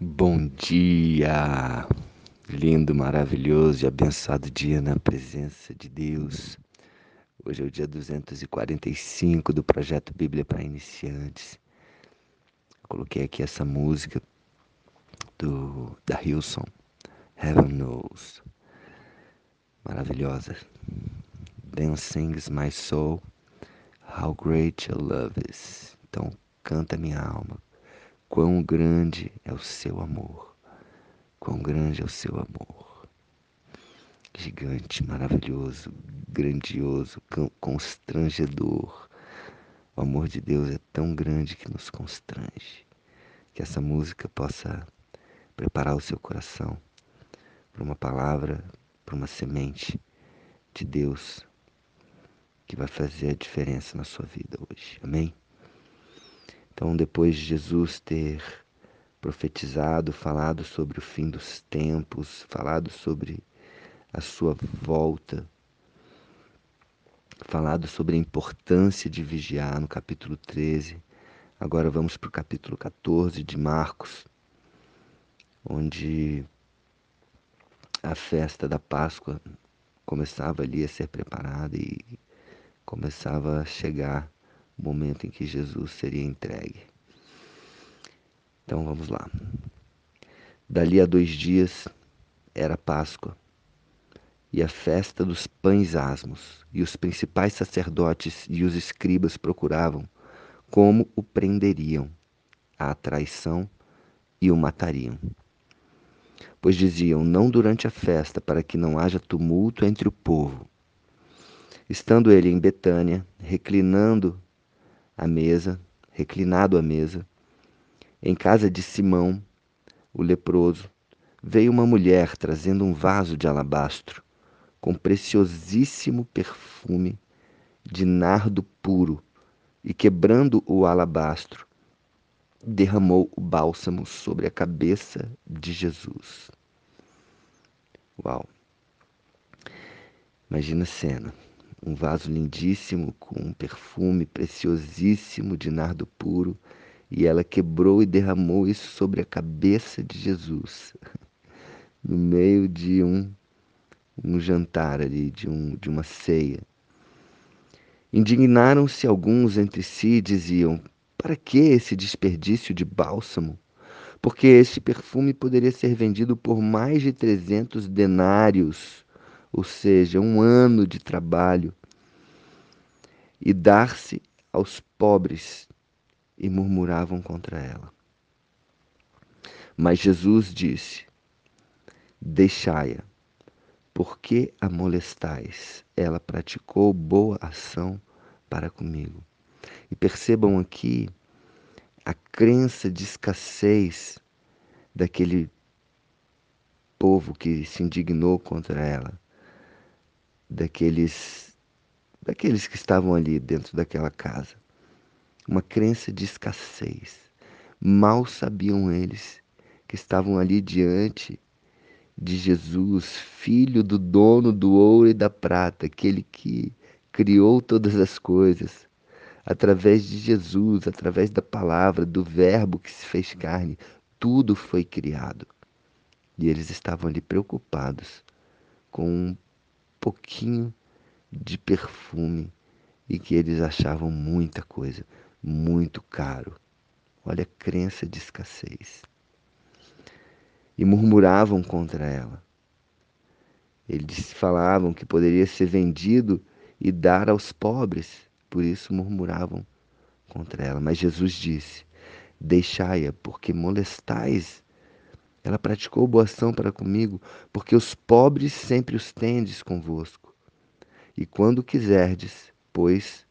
Bom dia! Lindo, maravilhoso e abençoado dia na presença de Deus. Hoje é o dia 245 do projeto Bíblia para Iniciantes. Coloquei aqui essa música do da Hilson, Heaven Knows. Maravilhosa. Then sings my soul, how great your love is. Então, canta minha alma Quão grande é o seu amor, quão grande é o seu amor. Gigante, maravilhoso, grandioso, constrangedor. O amor de Deus é tão grande que nos constrange. Que essa música possa preparar o seu coração para uma palavra, para uma semente de Deus que vai fazer a diferença na sua vida hoje. Amém? Então, depois de Jesus ter profetizado, falado sobre o fim dos tempos, falado sobre a sua volta, falado sobre a importância de vigiar no capítulo 13. Agora vamos para o capítulo 14 de Marcos, onde a festa da Páscoa começava ali a ser preparada e começava a chegar o momento em que Jesus seria entregue. Então vamos lá. Dali a dois dias era Páscoa e a festa dos pães asmos, e os principais sacerdotes e os escribas procuravam como o prenderiam à traição e o matariam. Pois diziam: Não durante a festa, para que não haja tumulto entre o povo. Estando ele em Betânia, reclinando à mesa, reclinado à mesa, em casa de Simão, o leproso, veio uma mulher trazendo um vaso de alabastro com preciosíssimo perfume de nardo puro e quebrando o alabastro, derramou o bálsamo sobre a cabeça de Jesus. Uau! Imagina a cena um vaso lindíssimo com um perfume preciosíssimo de nardo puro, e ela quebrou e derramou isso sobre a cabeça de Jesus, no meio de um, um jantar ali, de, um, de uma ceia. Indignaram-se alguns entre si e diziam: Para que esse desperdício de bálsamo? Porque esse perfume poderia ser vendido por mais de trezentos denários ou seja, um ano de trabalho, e dar-se aos pobres, e murmuravam contra ela. Mas Jesus disse: Deixai-a, porque a molestais? Ela praticou boa ação para comigo. E percebam aqui a crença de escassez daquele povo que se indignou contra ela daqueles daqueles que estavam ali dentro daquela casa. Uma crença de escassez. Mal sabiam eles que estavam ali diante de Jesus, filho do dono do ouro e da prata, aquele que criou todas as coisas. Através de Jesus, através da palavra, do Verbo que se fez carne, tudo foi criado. E eles estavam ali preocupados com pouquinho de perfume e que eles achavam muita coisa, muito caro. Olha a crença de escassez. E murmuravam contra ela. Eles falavam que poderia ser vendido e dar aos pobres, por isso murmuravam contra ela. Mas Jesus disse: Deixai-a, porque molestais ela praticou boa ação para comigo, porque os pobres sempre os tendes convosco. E quando quiserdes, pois,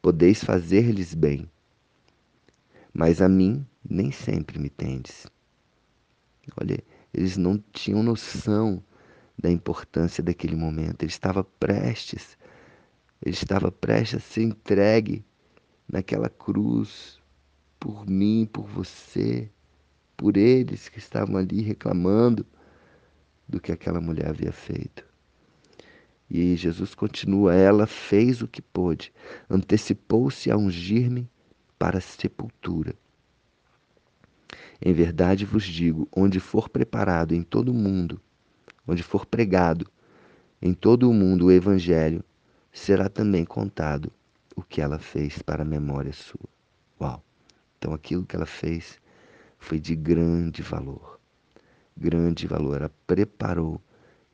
podeis fazer-lhes bem. Mas a mim nem sempre me tendes. Olha, eles não tinham noção da importância daquele momento. Ele estava prestes, ele estava prestes a ser entregue naquela cruz por mim, por você por eles que estavam ali reclamando do que aquela mulher havia feito. E Jesus continua: ela fez o que pôde, antecipou-se a ungir-me para a sepultura. Em verdade vos digo: onde for preparado em todo o mundo, onde for pregado em todo o mundo o Evangelho, será também contado o que ela fez para a memória sua. Uau! Então aquilo que ela fez foi de grande valor. Grande valor. Ela preparou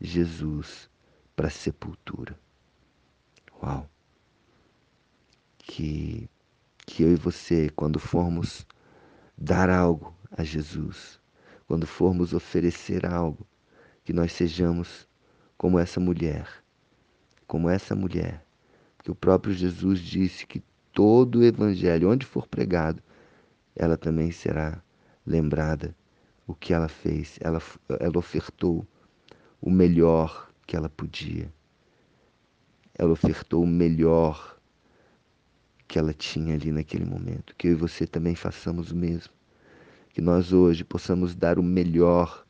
Jesus para a sepultura. Uau! Que, que eu e você, quando formos dar algo a Jesus, quando formos oferecer algo, que nós sejamos como essa mulher, como essa mulher, que o próprio Jesus disse que todo o evangelho, onde for pregado, ela também será lembrada o que ela fez. Ela, ela ofertou o melhor que ela podia. Ela ofertou o melhor que ela tinha ali naquele momento. Que eu e você também façamos o mesmo. Que nós hoje possamos dar o melhor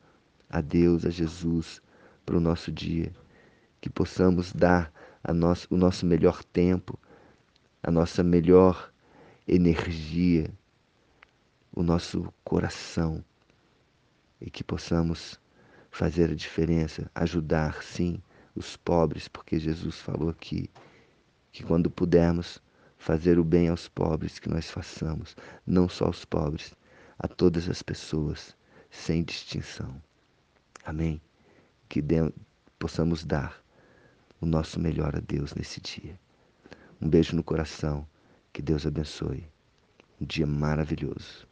a Deus, a Jesus, para o nosso dia. Que possamos dar a nosso, o nosso melhor tempo, a nossa melhor energia, o nosso coração. E que possamos fazer a diferença, ajudar, sim, os pobres, porque Jesus falou aqui que quando pudermos fazer o bem aos pobres, que nós façamos, não só aos pobres, a todas as pessoas, sem distinção. Amém? Que possamos dar o nosso melhor a Deus nesse dia. Um beijo no coração. Que Deus abençoe. Um dia maravilhoso.